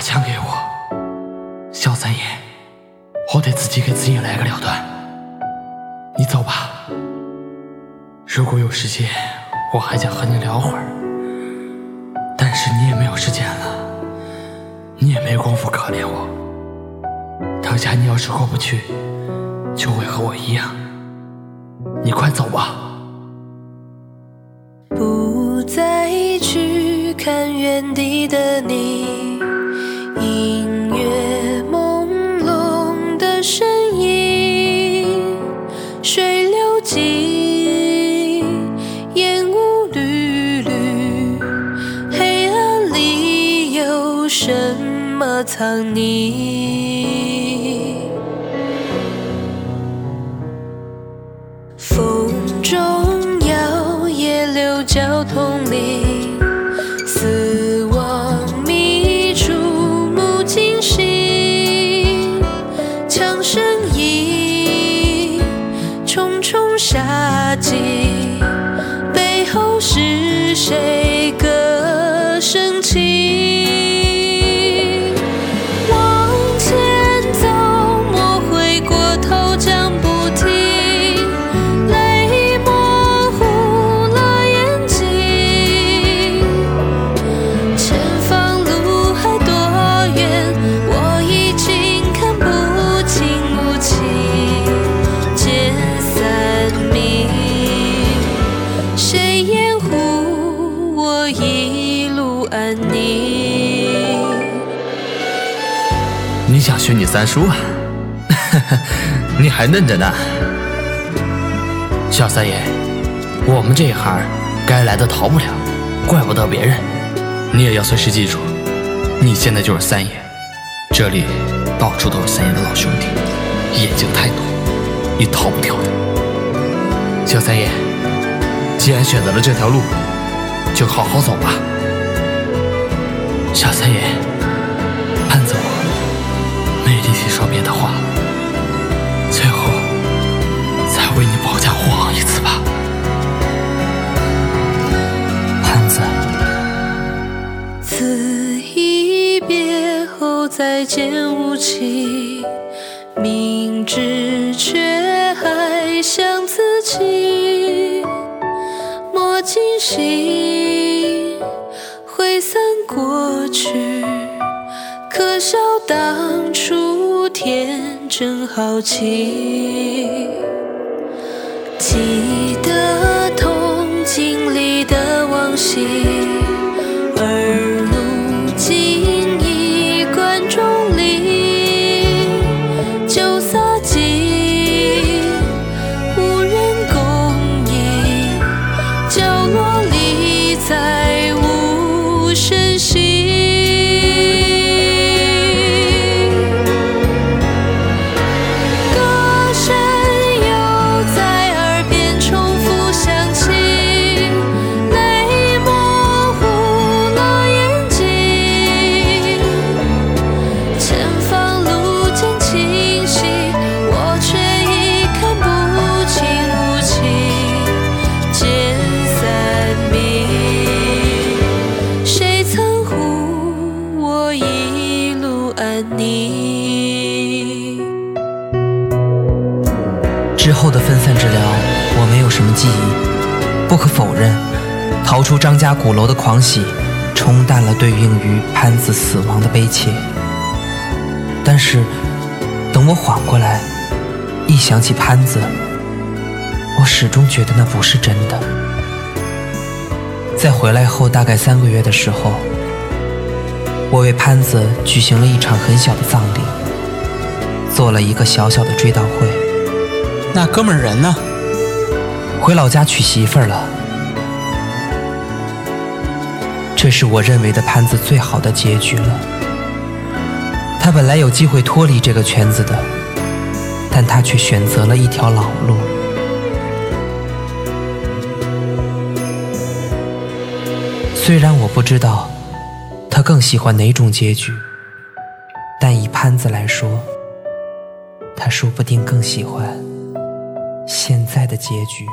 把枪给我，小三爷，我得自己给自己来个了断。你走吧，如果有时间，我还想和你聊会儿。但是你也没有时间了，你也没工夫可怜我。等下你要是过不去，就会和我一样。你快走吧。不再去看原地的你，什么藏匿？风中摇曳六角铜铃，死亡迷出目惊心，枪声音，重重杀机，背后是谁歌声轻？你想学你三叔啊？你还嫩着呢。小三爷，我们这一行该来的逃不了，怪不得别人。你也要随时记住，你现在就是三爷，这里到处都是三爷的老兄弟，眼睛太多，你逃不掉的。小三爷，既然选择了这条路，就好好走吧。小三爷，再见无期，明知却还想自己，莫惊醒，挥散过去，可笑当初天真好奇。记得痛经历的往昔，之后的分散治疗，我没有什么记忆。不可否认，逃出张家鼓楼的狂喜，冲淡了对应于潘子死亡的悲切。但是，等我缓过来，一想起潘子，我始终觉得那不是真的。在回来后大概三个月的时候，我为潘子举行了一场很小的葬礼，做了一个小小的追悼会。那哥们人呢？回老家娶媳妇儿了。这是我认为的潘子最好的结局了。他本来有机会脱离这个圈子的，但他却选择了一条老路。虽然我不知道他更喜欢哪种结局，但以潘子来说，他说不定更喜欢现在的结局。